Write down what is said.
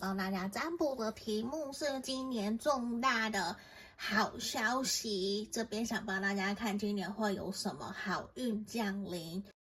帮大家占卜的题目是今年重大的好消息这边想帮大家看今年会有什么好运降临。